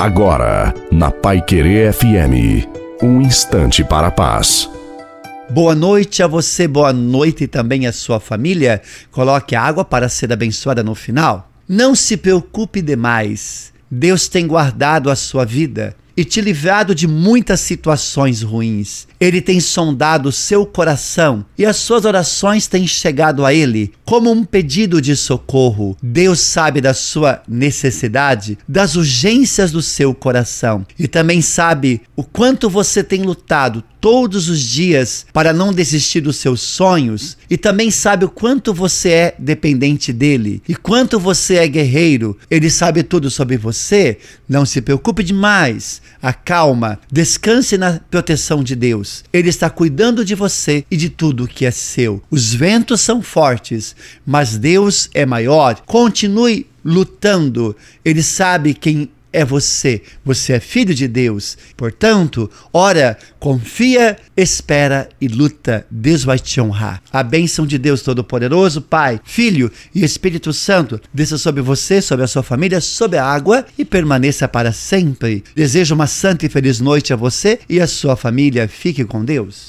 Agora, na Pai Querer FM, um instante para a paz. Boa noite a você, boa noite também à sua família. Coloque água para ser abençoada no final. Não se preocupe demais. Deus tem guardado a sua vida e te livrado de muitas situações ruins. Ele tem sondado o seu coração e as suas orações têm chegado a ele como um pedido de socorro. Deus sabe da sua necessidade, das urgências do seu coração e também sabe o quanto você tem lutado todos os dias para não desistir dos seus sonhos e também sabe o quanto você é dependente dele e quanto você é guerreiro. Ele sabe tudo sobre você. Não se preocupe demais. Acalma, descanse na proteção de Deus. Ele está cuidando de você e de tudo que é seu. Os ventos são fortes, mas Deus é maior. Continue lutando. Ele sabe quem é você. Você é filho de Deus. Portanto, ora, confia, espera e luta. Deus vai te honrar. A bênção de Deus Todo-Poderoso, Pai, Filho e Espírito Santo, desça sobre você, sobre a sua família, sobre a água e permaneça para sempre. Desejo uma santa e feliz noite a você e a sua família. Fique com Deus.